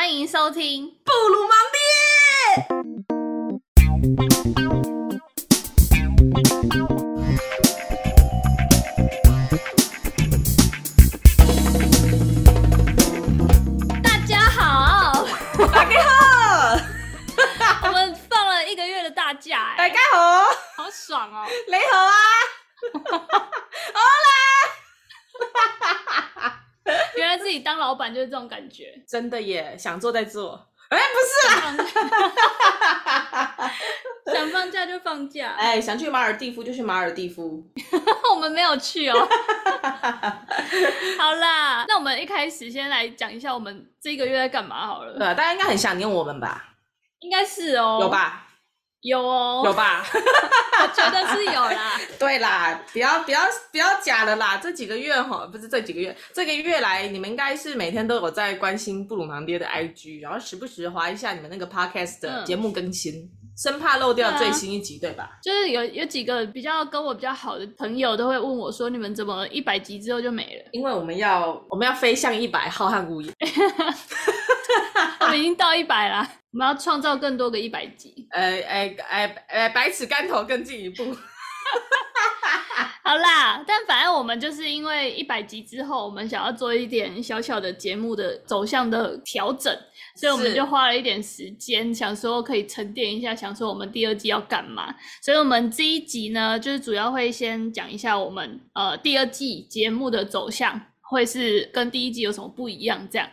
欢迎收听《布鲁芒爹》。就是这种感觉，真的耶！想做再做，哎、欸，不是啦，想放假就放假，哎、欸，想去马尔地夫就去马尔地夫，我们没有去哦。好啦，那我们一开始先来讲一下我们这个月在干嘛好了。对，大家应该很想念我们吧？应该是哦，有吧？有哦，有吧？我觉得是有啦。对啦，不要不要不要假的啦！这几个月哈，不是这几个月，这个月来你们应该是每天都有在关心布鲁芒爹的 IG，然后时不时划一下你们那个 Podcast 的节目更新，嗯、生怕漏掉最新一集，对，啊、对吧？就是有有几个比较跟我比较好的朋友都会问我说：“你们怎么一百集之后就没了？”因为我们要我们要飞向一百，浩瀚无垠。我们已经到一百了，我们要创造更多个一百集。呃，哎哎哎，百尺竿头更进一步。好啦，但反正我们就是因为一百集之后，我们想要做一点小小的节目的走向的调整，所以我们就花了一点时间，想说可以沉淀一下，想说我们第二季要干嘛。所以我们这一集呢，就是主要会先讲一下我们呃第二季节目的走向，会是跟第一季有什么不一样这样。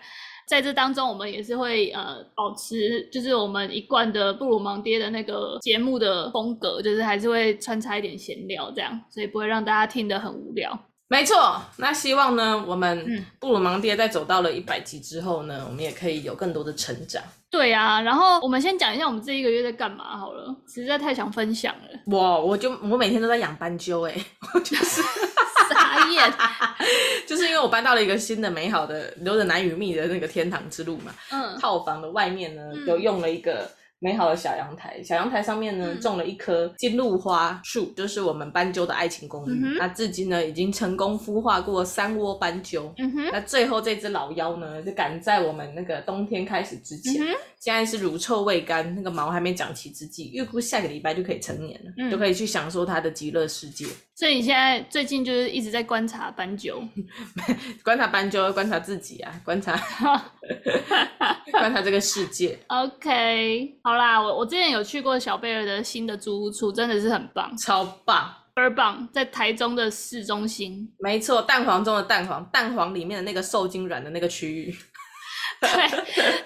在这当中，我们也是会呃保持，就是我们一贯的布鲁芒爹的那个节目的风格，就是还是会穿插一点闲聊这样，所以不会让大家听得很无聊。没错，那希望呢，我们布鲁芒爹在走到了一百集之后呢，我们也可以有更多的成长。对啊，然后我们先讲一下我们这一个月在干嘛好了，实在太想分享了。我，我就我每天都在养斑鸠哎，我就是。傻眼，就是因为我搬到了一个新的美好的留着男与蜜的那个天堂之路嘛。嗯，套房的外面呢，有用了一个美好的小阳台，小阳台上面呢种了一棵金露花树，就是我们斑鸠的爱情公寓。嗯、那至今呢，已经成功孵化过三窝斑鸠。嗯哼，那最后这只老妖呢，就赶在我们那个冬天开始之前。嗯现在是乳臭未干，那个毛还没长齐之际，预估下个礼拜就可以成年了，嗯、就可以去享受它的极乐世界。所以你现在最近就是一直在观察斑鸠，观察斑鸠，观察自己啊，观察，观察这个世界。OK，好啦，我我之前有去过小贝尔的新的租屋处，真的是很棒，超棒，倍儿棒，在台中的市中心。没错，蛋黄中的蛋黄，蛋黄里面的那个受精卵的那个区域。对，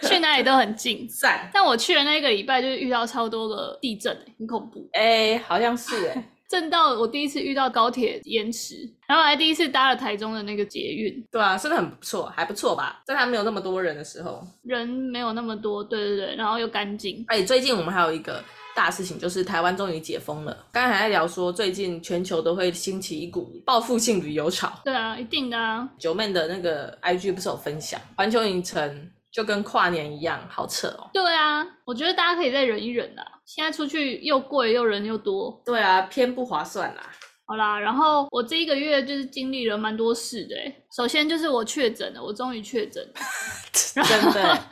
去哪里都很近。赞，但我去的那个礼拜就是遇到超多个地震，很恐怖。哎、欸，好像是哎，震到我第一次遇到高铁延迟，然后还第一次搭了台中的那个捷运。对啊，真的很不错，还不错吧？在它没有那么多人的时候，人没有那么多，对对对，然后又干净。哎、欸，最近我们还有一个。大事情就是台湾终于解封了。刚才还在聊说，最近全球都会兴起一股报复性旅游潮。对啊，一定的啊。九妹的那个 IG 不是有分享，环球影城就跟跨年一样，好扯哦。对啊，我觉得大家可以再忍一忍啦。现在出去又贵又人又多。对啊，偏不划算啦。好啦，然后我这一个月就是经历了蛮多事的。首先就是我确诊了，我终于确诊了。真的。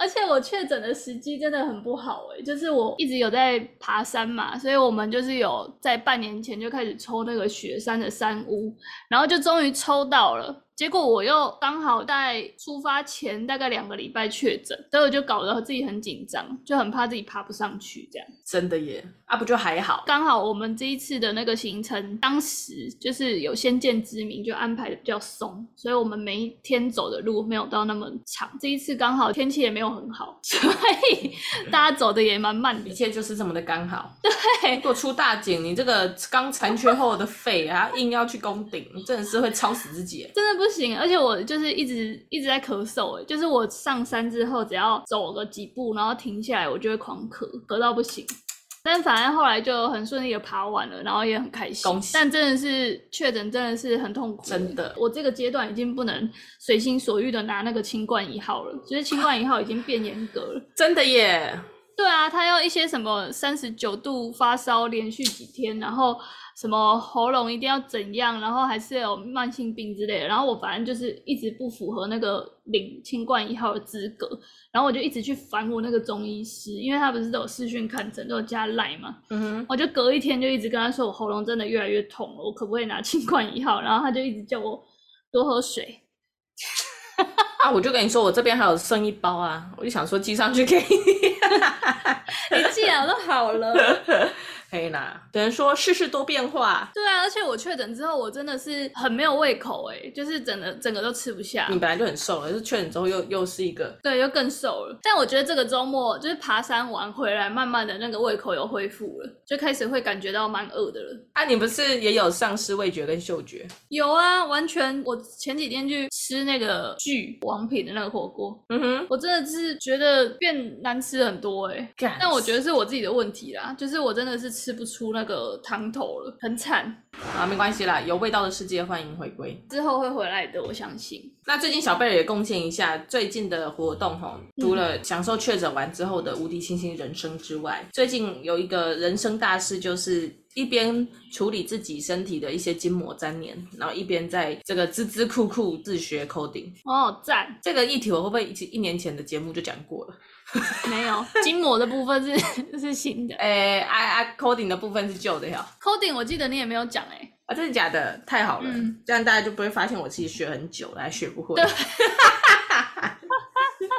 而且我确诊的时机真的很不好诶，就是我一直有在爬山嘛，所以我们就是有在半年前就开始抽那个雪山的山屋，然后就终于抽到了。结果我又刚好在出发前大概两个礼拜确诊，所以我就搞得自己很紧张，就很怕自己爬不上去这样。真的耶？啊，不就还好？刚好我们这一次的那个行程，当时就是有先见之明，就安排的比较松，所以我们每一天走的路没有到那么长。这一次刚好天气也没有很好，所以大家走的也蛮慢的。一切就是这么的刚好。对，如果出大景，你这个刚残缺后的肺啊，硬要去攻顶，真的是会超死自己。真的不。行，而且我就是一直一直在咳嗽，哎，就是我上山之后，只要走个几步，然后停下来，我就会狂咳，咳到不行。但反正后来就很顺利的爬完了，然后也很开心。恭喜！但真的是确诊，真的是很痛苦。真的，我这个阶段已经不能随心所欲的拿那个清冠一号了，就是清冠一号已经变严格了。真的耶！对啊，他要一些什么三十九度发烧连续几天，然后什么喉咙一定要怎样，然后还是有慢性病之类的。然后我反正就是一直不符合那个领清冠一号的资格，然后我就一直去烦我那个中医师，因为他不是都有视讯看诊，都有加赖嘛。嗯哼，我就隔一天就一直跟他说我喉咙真的越来越痛了，我可不可以拿清冠一号？然后他就一直叫我多喝水。啊！我就跟你说，我这边还有剩一包啊，我就想说寄上去给 你。你寄了都好了。可以啦，等于说世事多变化。对啊，而且我确诊之后，我真的是很没有胃口哎，就是整个整个都吃不下。你本来就很瘦了，就是确诊之后又又是一个，对，又更瘦了。但我觉得这个周末就是爬山玩回来，慢慢的那个胃口又恢复了，就开始会感觉到蛮饿的了。啊，你不是也有丧失味觉跟嗅觉？有啊，完全。我前几天去吃那个聚王品的那个火锅，嗯哼，我真的是觉得变难吃很多哎。但我觉得是我自己的问题啦，就是我真的是。吃不出那个汤头了，很惨啊！没关系啦，有味道的世界欢迎回归，之后会回来的，我相信。那最近小贝儿也贡献一下最近的活动吼，除了享受确诊完之后的无敌星星人生之外，最近有一个人生大事，就是一边处理自己身体的一些筋膜粘连，然后一边在这个孜孜酷酷自学 coding。哦，赞！这个议题我会不会一一年前的节目就讲过了？没有，筋膜的部分是 是新的，哎哎哎，coding 的部分是旧的呀。coding 我记得你也没有讲哎。啊，真的假的？太好了，嗯、这样大家就不会发现我自己学很久了还学不会。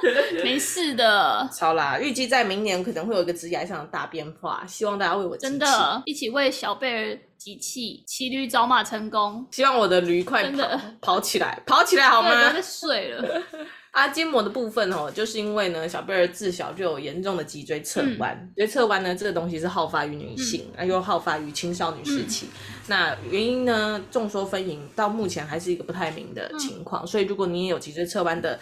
对 没事的。超啦，预计在明年可能会有一个职业上的大变化，希望大家为我真的一起为小贝儿集气，骑驴找马成功。希望我的驴快跑真跑起来，跑起来好吗？不要再睡了。啊，筋膜的部分哦，就是因为呢，小贝儿自小就有严重的脊椎侧弯，所以侧弯呢，这个东西是好发于女性，啊、嗯，又好发于青少年时期。嗯、那原因呢，众说纷纭，到目前还是一个不太明的情况。嗯、所以，如果你也有脊椎侧弯的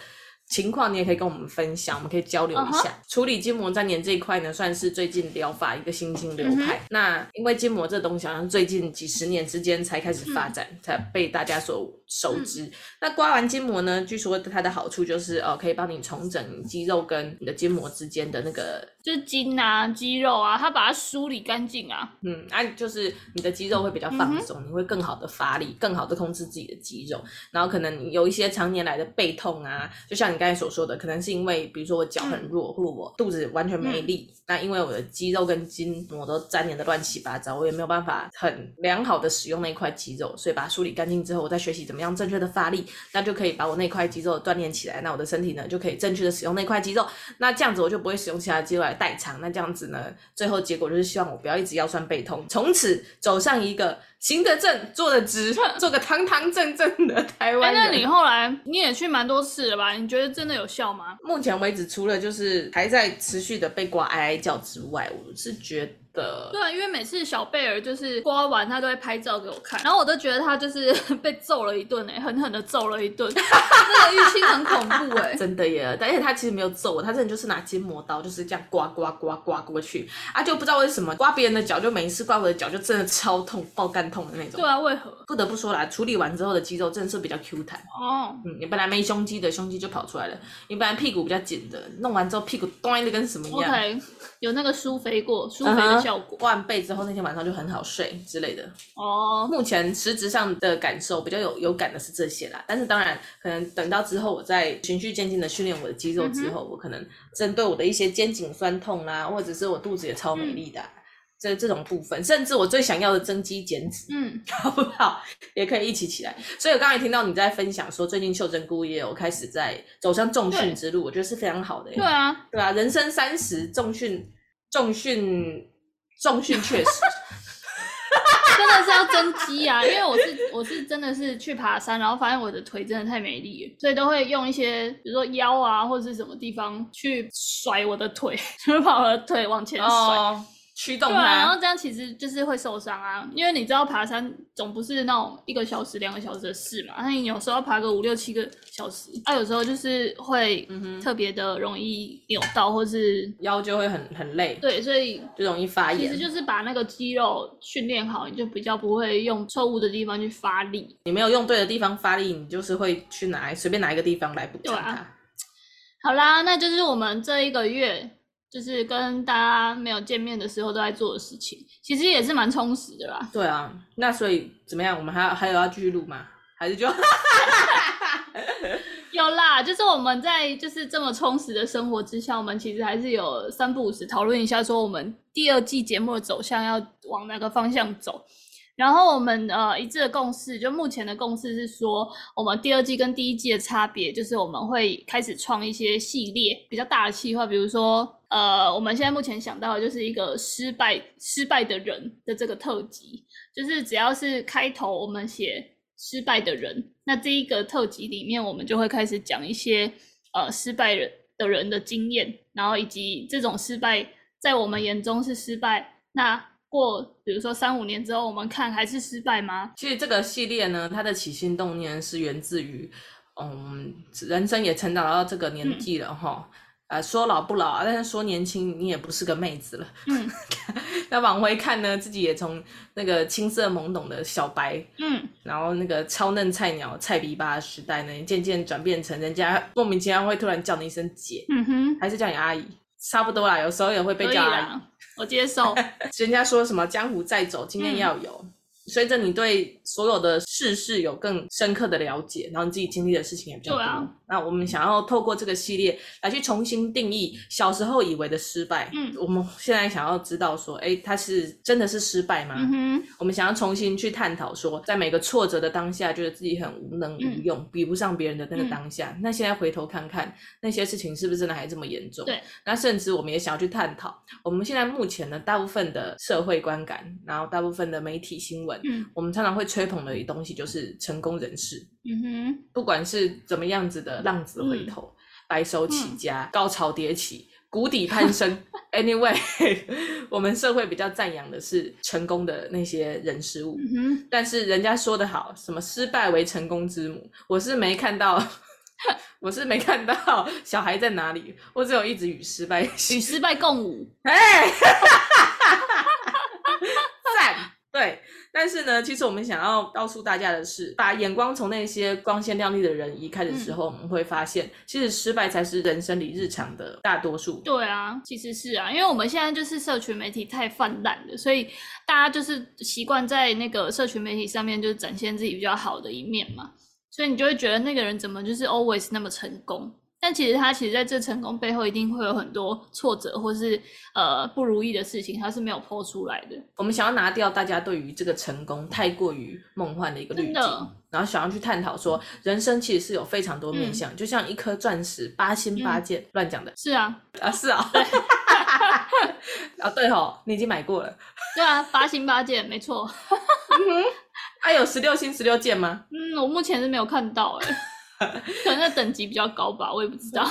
情况你也可以跟我们分享，我们可以交流一下。Uh huh. 处理筋膜粘连这一块呢，算是最近疗法一个新兴流派。Uh huh. 那因为筋膜这东西好像最近几十年之间才开始发展，uh. 才被大家所熟知。Uh. 那刮完筋膜呢，据说它的好处就是哦，可以帮你重整肌肉跟你的筋膜之间的那个，就是筋啊、肌肉啊，它把它梳理干净啊。嗯，啊，就是你的肌肉会比较放松，uh. 你会更好的发力，更好的控制自己的肌肉。然后可能有一些常年来的背痛啊，就像你。刚才所说的，可能是因为，比如说我脚很弱，嗯、或者我肚子完全没力，嗯、那因为我的肌肉跟筋膜都粘连的乱七八糟，我也没有办法很良好的使用那块肌肉，所以把它梳理干净之后，我再学习怎么样正确的发力，那就可以把我那块肌肉锻炼起来，那我的身体呢就可以正确的使用那块肌肉，那这样子我就不会使用其他肌肉来代偿，那这样子呢，最后结果就是希望我不要一直腰酸背痛，从此走上一个。行得正，坐得直，做个堂堂正正的台湾人。那你后来你也去蛮多次了吧？你觉得真的有效吗？目前为止，除了就是还在持续的被刮哀哀叫之外，我是觉得。的对啊，因为每次小贝儿就是刮完，他都会拍照给我看，然后我都觉得他就是 被揍了一顿哎，狠狠的揍了一顿，这个淤青很恐怖哎，真的耶！但是他其实没有揍我，他真的就是拿筋膜刀就是这样刮刮刮刮过去啊，就不知道为什么刮别人的脚，就每一次刮我的脚就真的超痛，爆肝痛的那种。对啊，为何？不得不说啦，处理完之后的肌肉真的是比较 Q 弹哦。嗯，你本来没胸肌的胸肌就跑出来了，你本来屁股比较紧的，弄完之后屁股端的跟什么一样。Okay. 有那个舒肥过，舒肥的效果。刮完背之后，那天晚上就很好睡之类的。哦，目前实质上的感受比较有有感的是这些啦。但是当然，可能等到之后我再循序渐进的训练我的肌肉之后，我可能针对我的一些肩颈酸痛啊，或者是我肚子也超美丽的、啊，嗯、这这种部分，甚至我最想要的增肌减脂，嗯，好不好？也可以一起起来。所以我刚才听到你在分享说，最近秀珍菇也有开始在走上重训之路，我觉得是非常好的。对啊，对啊，人生三十重训。重训，重训确实，真的是要增肌啊！因为我是我是真的是去爬山，然后发现我的腿真的太没力了，所以都会用一些，比如说腰啊或者是什么地方去甩我的腿，就是把我的腿往前甩。哦驱动它，对啊，然后这样其实就是会受伤啊，因为你知道爬山总不是那种一个小时、两个小时的事嘛，那你有时候要爬个五六七个小时，啊，有时候就是会特别的容易扭到，或是腰就会很很累。对，所以就容易发炎。其实就是把那个肌肉训练好，你就比较不会用错误的地方去发力。你没有用对的地方发力，你就是会去拿随便拿一个地方来补偿它。好啦，那就是我们这一个月。就是跟大家没有见面的时候都在做的事情，其实也是蛮充实的啦。对啊，那所以怎么样？我们还要还有要继续录吗？还是就 有啦？就是我们在就是这么充实的生活之下，我们其实还是有三不五时讨论一下，说我们第二季节目的走向要往哪个方向走。然后我们呃一致的共识，就目前的共识是说，我们第二季跟第一季的差别，就是我们会开始创一些系列比较大的企划，比如说呃，我们现在目前想到的就是一个失败失败的人的这个特辑，就是只要是开头我们写失败的人，那这一个特辑里面，我们就会开始讲一些呃失败人的人的经验，然后以及这种失败在我们眼中是失败，那。过，比如说三五年之后，我们看还是失败吗？其实这个系列呢，它的起心动念是源自于，嗯，人生也成长到这个年纪了哈，呃、嗯，说老不老啊，但是说年轻，你也不是个妹子了。嗯，那往回看呢，自己也从那个青涩懵懂的小白，嗯，然后那个超嫩菜鸟菜逼巴时代呢，渐渐转变成人家莫名其妙会突然叫你一声姐，嗯哼，还是叫你阿姨，差不多啦，有时候也会被叫阿姨。我接受，人家说什么江湖再走，经验要有。嗯随着你对所有的世事有更深刻的了解，然后你自己经历的事情也比较多。啊、那我们想要透过这个系列来去重新定义小时候以为的失败。嗯，我们现在想要知道说，哎，它是真的是失败吗？嗯哼。我们想要重新去探讨说，在每个挫折的当下，觉得自己很无能无用，嗯、比不上别人的那个当下。嗯、那现在回头看看那些事情，是不是真的还这么严重？对。那甚至我们也想要去探讨，我们现在目前呢大部分的社会观感，然后大部分的媒体新闻。嗯，我们常常会吹捧的一东西就是成功人士。嗯哼，不管是怎么样子的浪子回头、嗯、白手起家、嗯、高潮迭起、谷底攀升，anyway，我们社会比较赞扬的是成功的那些人事物。嗯哼，但是人家说的好，什么失败为成功之母，我是没看到，我是没看到小孩在哪里，我只有一直与失败与失败共舞。哎，赞，对。但是呢，其实我们想要告诉大家的是，把眼光从那些光鲜亮丽的人移开的时候，嗯、我们会发现，其实失败才是人生里日常的大多数。对啊，其实是啊，因为我们现在就是社群媒体太泛滥了，所以大家就是习惯在那个社群媒体上面就是展现自己比较好的一面嘛，所以你就会觉得那个人怎么就是 always 那么成功。但其实他其实在这成功背后一定会有很多挫折或是呃不如意的事情，他是没有剖出来的。我们想要拿掉大家对于这个成功太过于梦幻的一个滤镜，然后想要去探讨说，人生其实是有非常多面向，嗯、就像一颗钻石，八星八件，乱讲、嗯、的。是啊，啊是啊，对 啊对吼，你已经买过了。对啊，八星八件，没错。还有十六星十六件吗？嗯，我目前是没有看到哎。可能等级比较高吧，我也不知道。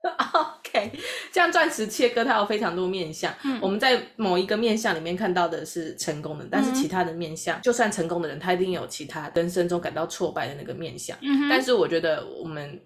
OK，这样钻石切割它有非常多面相。嗯，我们在某一个面相里面看到的是成功的，但是其他的面相，嗯、就算成功的人，他一定有其他人生中感到挫败的那个面相。嗯，但是我觉得我们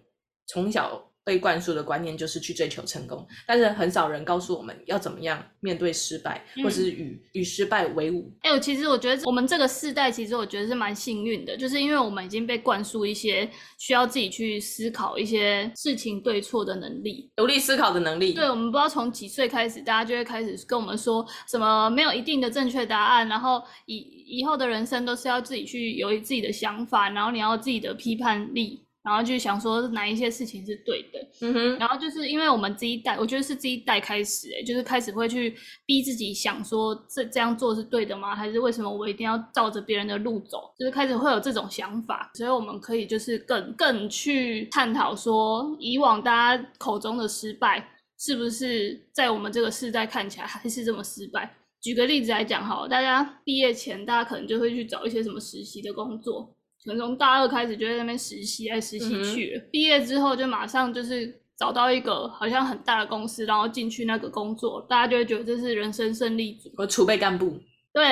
从小。被灌输的观念就是去追求成功，但是很少人告诉我们要怎么样面对失败，嗯、或是与与失败为伍。哎、欸，其实我觉得我们这个世代，其实我觉得是蛮幸运的，就是因为我们已经被灌输一些需要自己去思考一些事情对错的能力，独立思考的能力。对，我们不知道从几岁开始，大家就会开始跟我们说什么没有一定的正确答案，然后以以后的人生都是要自己去有自己的想法，然后你要自己的批判力。然后就想说哪一些事情是对的，嗯哼，然后就是因为我们这一代，我觉得是这一代开始，诶就是开始会去逼自己想说这这样做是对的吗？还是为什么我一定要照着别人的路走？就是开始会有这种想法，所以我们可以就是更更去探讨说，以往大家口中的失败，是不是在我们这个世代看起来还是这么失败？举个例子来讲好了，大家毕业前，大家可能就会去找一些什么实习的工作。从从大二开始就在那边实习，哎实习去了。毕、嗯、业之后就马上就是找到一个好像很大的公司，然后进去那个工作，大家就会觉得这是人生胜利组。和储备干部。对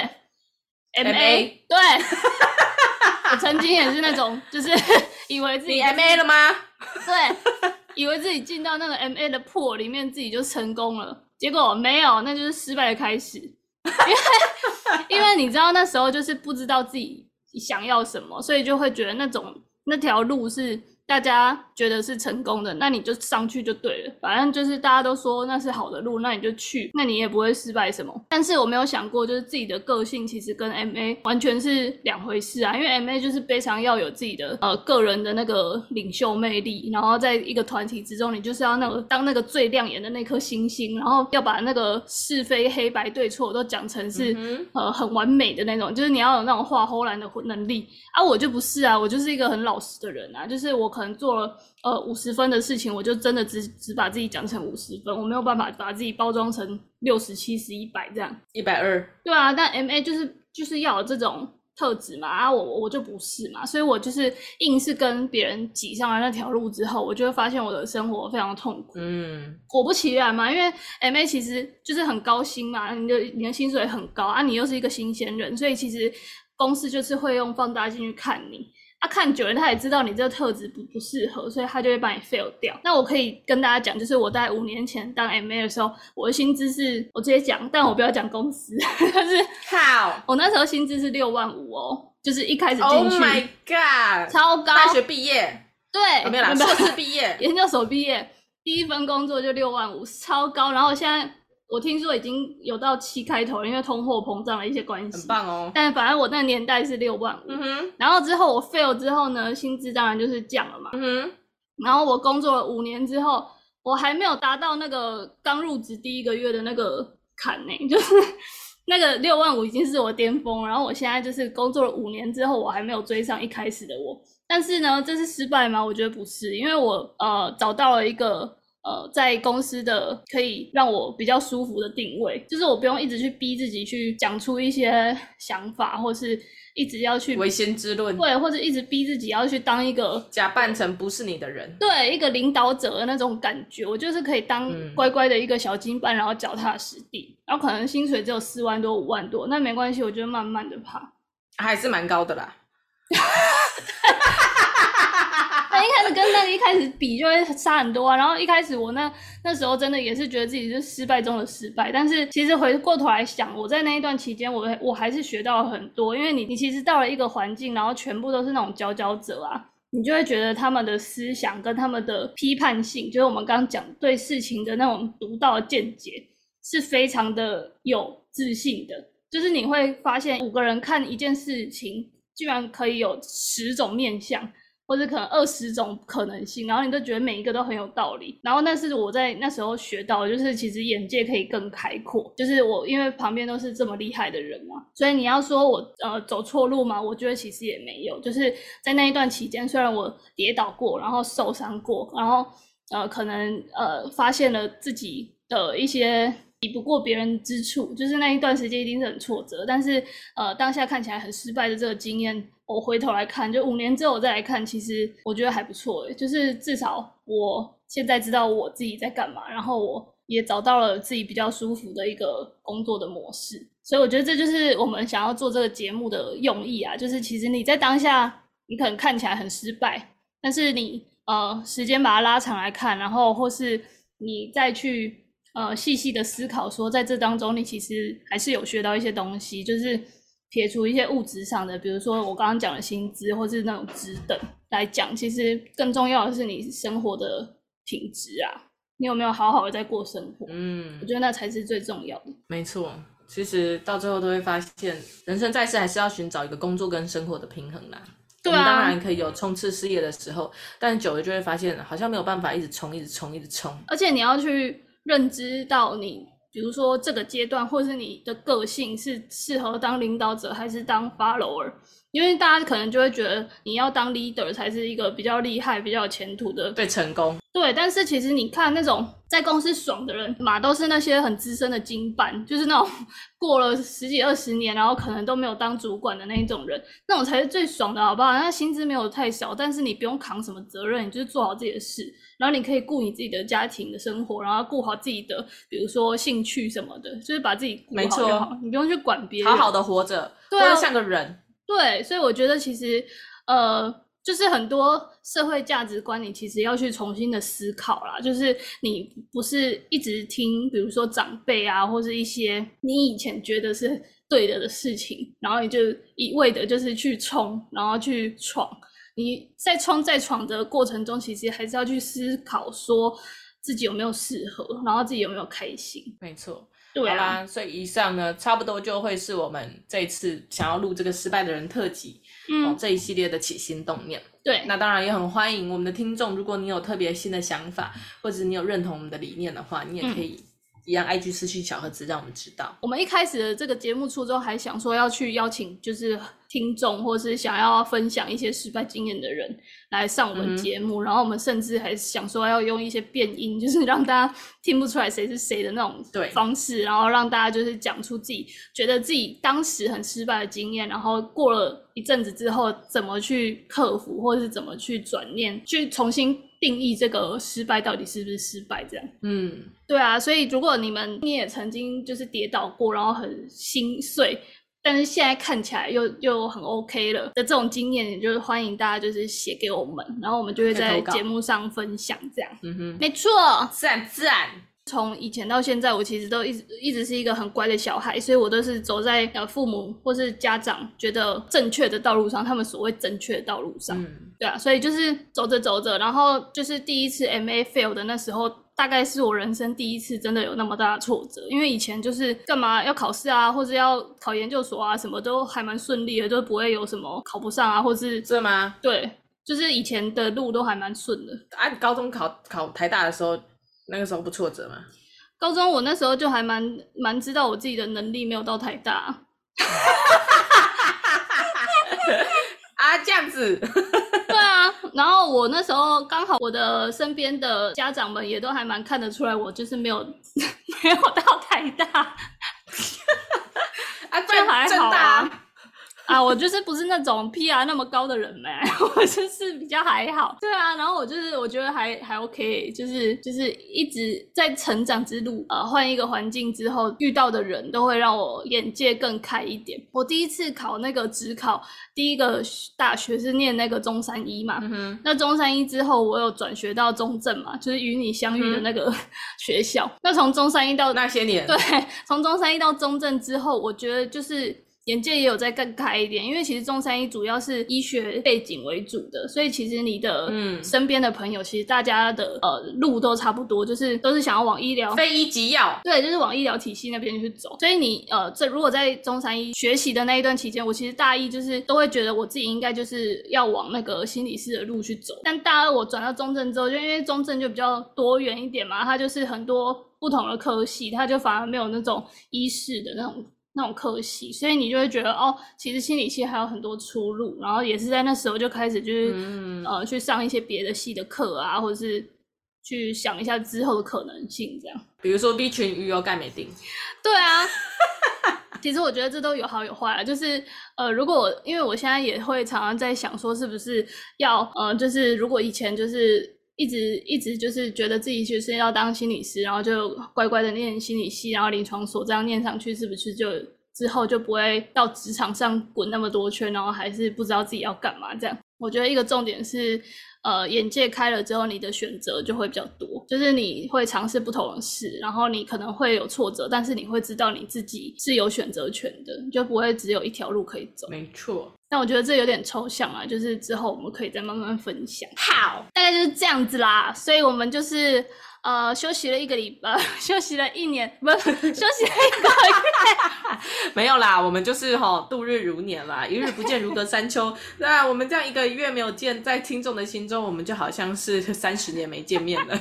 ，M A，对。我曾经也是那种，就是 以为自己 M A 了吗？对，以为自己进到那个 M A 的破里面，自己就成功了。结果没有，那就是失败的开始。因为因为你知道那时候就是不知道自己。想要什么，所以就会觉得那种那条路是大家觉得是成功的，那你就上去就对了。反正就是大家都说那是好的路，那你就去，那你也不会失败什么。但是我没有想过，就是自己的个性其实跟 MA 完全是两回事啊。因为 MA 就是非常要有自己的呃个人的那个领袖魅力，然后在一个团体之中，你就是要那个当那个最亮眼的那颗星星，然后要把那个是非黑白对错都讲成是、嗯、呃很完美的那种，就是你要有那种画虎烂的能力啊。我就不是啊，我就是一个很老实的人啊，就是我。可能做了呃五十分的事情，我就真的只只把自己讲成五十分，我没有办法把自己包装成六十、七十、一百这样。一百二。对啊，但 MA 就是就是要有这种特质嘛，啊我我就不是嘛，所以我就是硬是跟别人挤上了那条路之后，我就会发现我的生活非常痛苦。嗯，果不其然嘛，因为 MA 其实就是很高薪嘛，你的你的薪水很高啊，你又是一个新鲜人，所以其实公司就是会用放大镜去看你。他、啊、看久了，他也知道你这个特质不不适合，所以他就会把你 fail 掉。那我可以跟大家讲，就是我在五年前当 MA 的时候，我的薪资是，我直接讲，但我不要讲公司，但是好，我那时候薪资是六万五哦，就是一开始进去，Oh my god，超高，大学毕业，对，哦、没有啦，硕士毕业，研究所毕业，第一份工作就六万五，超高。然后现在。我听说已经有到七开头了，因为通货膨胀的一些关系。很棒哦。但反正我那个年代是六万五。嗯哼。然后之后我 fail 之后呢，薪资当然就是降了嘛。嗯哼。然后我工作了五年之后，我还没有达到那个刚入职第一个月的那个坎呢，就是那个六万五已经是我巅峰。然后我现在就是工作了五年之后，我还没有追上一开始的我。但是呢，这是失败吗？我觉得不是，因为我呃找到了一个。呃，在公司的可以让我比较舒服的定位，就是我不用一直去逼自己去讲出一些想法，或是一直要去违心之论，对，或者一直逼自己要去当一个假扮成不是你的人，对，一个领导者的那种感觉，我就是可以当乖乖的一个小金班，然后脚踏实地，然后可能薪水只有四万多、五万多，那没关系，我觉得慢慢的爬，还是蛮高的啦。一开始跟那个一开始比就会差很多啊，然后一开始我那那时候真的也是觉得自己是失败中的失败，但是其实回过头来想，我在那一段期间，我我还是学到了很多，因为你你其实到了一个环境，然后全部都是那种佼佼者啊，你就会觉得他们的思想跟他们的批判性，就是我们刚刚讲对事情的那种独到见解，是非常的有自信的，就是你会发现五个人看一件事情，居然可以有十种面相。或者可能二十种可能性，然后你都觉得每一个都很有道理，然后那是我在那时候学到，就是其实眼界可以更开阔。就是我因为旁边都是这么厉害的人嘛，所以你要说我呃走错路嘛，我觉得其实也没有。就是在那一段期间，虽然我跌倒过，然后受伤过，然后呃可能呃发现了自己的一些比不过别人之处，就是那一段时间一定是很挫折，但是呃当下看起来很失败的这个经验。我回头来看，就五年之后我再来看，其实我觉得还不错，就是至少我现在知道我自己在干嘛，然后我也找到了自己比较舒服的一个工作的模式，所以我觉得这就是我们想要做这个节目的用意啊，就是其实你在当下你可能看起来很失败，但是你呃时间把它拉长来看，然后或是你再去呃细细的思考，说在这当中你其实还是有学到一些东西，就是。撇除一些物质上的，比如说我刚刚讲的薪资或是那种职等来讲，其实更重要的是你生活的品质啊，你有没有好好的在过生活？嗯，我觉得那才是最重要的。没错，其实到最后都会发现，人生在世还是要寻找一个工作跟生活的平衡啦。对啊，当然可以有冲刺事业的时候，但久了就会发现，好像没有办法一直冲，一直冲，一直冲。而且你要去认知到你。比如说这个阶段，或是你的个性是适合当领导者还是当 follower？因为大家可能就会觉得你要当 leader 才是一个比较厉害、比较有前途的，对，成功。对，但是其实你看那种在公司爽的人嘛，都是那些很资深的经办，就是那种 过了十几二十年，然后可能都没有当主管的那一种人，那种才是最爽的，好不好？那薪资没有太少，但是你不用扛什么责任，你就是做好自己的事，然后你可以顾你自己的家庭的生活，然后顾好自己的，比如说兴趣什么的，就是把自己顾好就好，你不用去管别人，好好的活着，对啊，像个人。对，所以我觉得其实，呃，就是很多社会价值观，你其实要去重新的思考啦。就是你不是一直听，比如说长辈啊，或是一些你以前觉得是对的的事情，然后你就一味的就是去冲，然后去闯。你在冲在闯的过程中，其实还是要去思考说自己有没有适合，然后自己有没有开心。没错。对啊，好啦，所以以上呢，差不多就会是我们这一次想要录这个失败的人特辑，嗯、哦，这一系列的起心动念。对，那当然也很欢迎我们的听众，如果你有特别新的想法，或者你有认同我们的理念的话，你也可以、嗯。一样，IG 私信小盒子，让我们知道。我们一开始的这个节目初衷还想说要去邀请，就是听众或是想要分享一些失败经验的人来上我们节目，嗯、然后我们甚至还想说要用一些变音，就是 让大家听不出来谁是谁的那种方式，然后让大家就是讲出自己觉得自己当时很失败的经验，然后过了一阵子之后怎么去克服，或者是怎么去转念，去重新。定义这个失败到底是不是失败？这样，嗯，对啊，所以如果你们你也曾经就是跌倒过，然后很心碎，但是现在看起来又又很 OK 了的这种经验，也就是欢迎大家就是写给我们，然后我们就会在节目上分享这样。嗯哼，没错，自然自然。从以前到现在，我其实都一直一直是一个很乖的小孩，所以我都是走在呃父母或是家长觉得正确的道路上，他们所谓正确的道路上，嗯、对啊，所以就是走着走着，然后就是第一次 MA fail 的那时候，大概是我人生第一次真的有那么大的挫折，因为以前就是干嘛要考试啊，或者要考研究所啊，什么都还蛮顺利的，都不会有什么考不上啊，或是是吗？对，就是以前的路都还蛮顺的。啊，你高中考考台大的时候。那个时候不挫折吗？高中我那时候就还蛮蛮知道我自己的能力没有到太大。啊，这样子。对啊，然后我那时候刚好我的身边的家长们也都还蛮看得出来我就是没有 没有到太大。啊，这还好啊。啊，我就是不是那种 PR 那么高的人呗，我就是比较还好。对啊，然后我就是我觉得还还 OK，就是就是一直在成长之路，呃，换一个环境之后遇到的人都会让我眼界更开一点。我第一次考那个职考，第一个大学是念那个中山医嘛，嗯、哼那中山医之后我有转学到中正嘛，就是与你相遇的那个 学校。嗯、那从中山医到那些年，对，从中山医到中正之后，我觉得就是。眼界也有在更开一点，因为其实中山医主要是医学背景为主的，所以其实你的嗯身边的朋友，其实大家的呃路都差不多，就是都是想要往医疗非医即药，对，就是往医疗体系那边去走。所以你呃这如果在中山医学习的那一段期间，我其实大一就是都会觉得我自己应该就是要往那个心理师的路去走。但大二我转到中正之后，就因为中正就比较多元一点嘛，它就是很多不同的科系，它就反而没有那种医事的那种。那种科系，所以你就会觉得哦，其实心理系还有很多出路，然后也是在那时候就开始就是、嗯、呃去上一些别的系的课啊，或者是去想一下之后的可能性这样。比如说 B 群鱼油钙镁锭。对啊，其实我觉得这都有好有坏啊。就是呃，如果因为我现在也会常常在想说，是不是要呃，就是如果以前就是。一直一直就是觉得自己就是要当心理师，然后就乖乖的念心理系，然后临床所这样念上去，是不是就之后就不会到职场上滚那么多圈，然后还是不知道自己要干嘛？这样，我觉得一个重点是，呃，眼界开了之后，你的选择就会比较多，就是你会尝试不同的事，然后你可能会有挫折，但是你会知道你自己是有选择权的，就不会只有一条路可以走。没错。但我觉得这有点抽象啊，就是之后我们可以再慢慢分享。好，大概就是这样子啦。所以我们就是呃休息了一个礼拜，休息了一年，不是休息了一个月，没有啦。我们就是哦度日如年啦，一日不见如隔三秋。那我们这样一个月没有见，在听众的心中，我们就好像是三十年没见面了。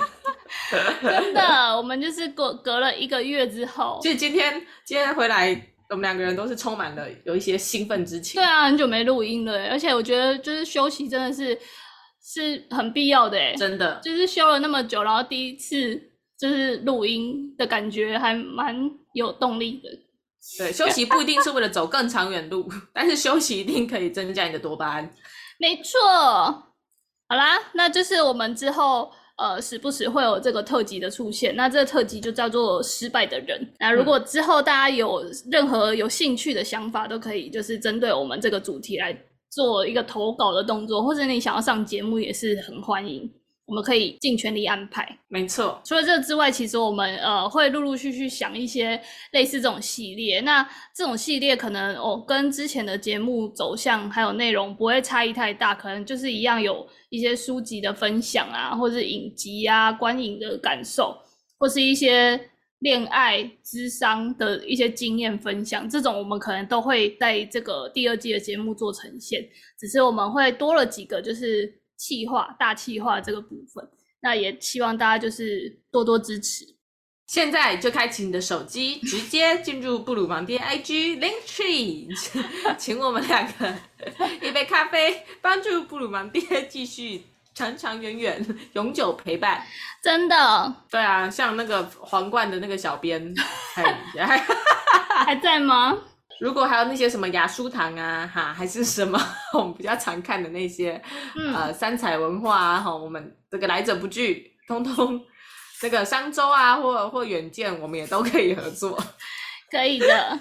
真的，我们就是隔隔了一个月之后，就今天今天回来。我们两个人都是充满了有一些兴奋之情。对啊，很久没录音了，而且我觉得就是休息真的是是很必要的诶，真的，就是休了那么久，然后第一次就是录音的感觉还蛮有动力的。对，休息不一定是为了走更长远路，但是休息一定可以增加你的多巴胺。没错，好啦，那就是我们之后。呃，时不时会有这个特辑的出现，那这个特辑就叫做失败的人。那如果之后大家有任何有兴趣的想法，都可以就是针对我们这个主题来做一个投稿的动作，或者你想要上节目也是很欢迎。我们可以尽全力安排。没错。除了这个之外，其实我们呃会陆陆续续想一些类似这种系列。那这种系列可能哦跟之前的节目走向还有内容不会差异太大，可能就是一样有一些书籍的分享啊，或是影集啊、观影的感受，或是一些。恋爱、之商的一些经验分享，这种我们可能都会在这个第二季的节目做呈现，只是我们会多了几个，就是企划、大企划这个部分。那也希望大家就是多多支持。现在就开启你的手机，直接进入布鲁芒爹 IG Linktree，请我们两个一杯咖啡，帮助布鲁芒爹继续。长长远远，永久陪伴，真的。对啊，像那个皇冠的那个小编，还 还在吗？如果还有那些什么雅书堂啊，哈，还是什么 我们比较常看的那些，嗯、呃，三彩文化啊，哈，我们这个来者不拒，通通 这个商周啊，或或远见，我们也都可以合作。可以的，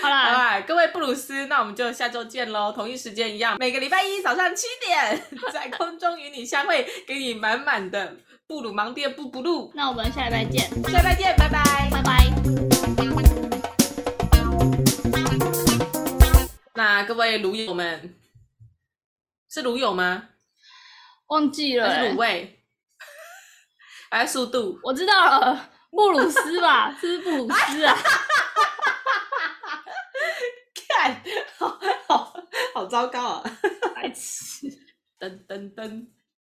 好啦，好啦，各位布鲁斯，那我们就下周见喽，同一时间一样，每个礼拜一早上七点，在空中与你相会，给你满满的布鲁芒爹布布鲁。那我们下礼拜见，下礼拜见，拜拜，拜拜。那各位卤友们，是卤友吗？忘记了、欸，是卤味，还是速度？我知道了，布鲁斯吧，是不是布鲁斯啊？看好好好糟糕啊！白痴，噔噔噔。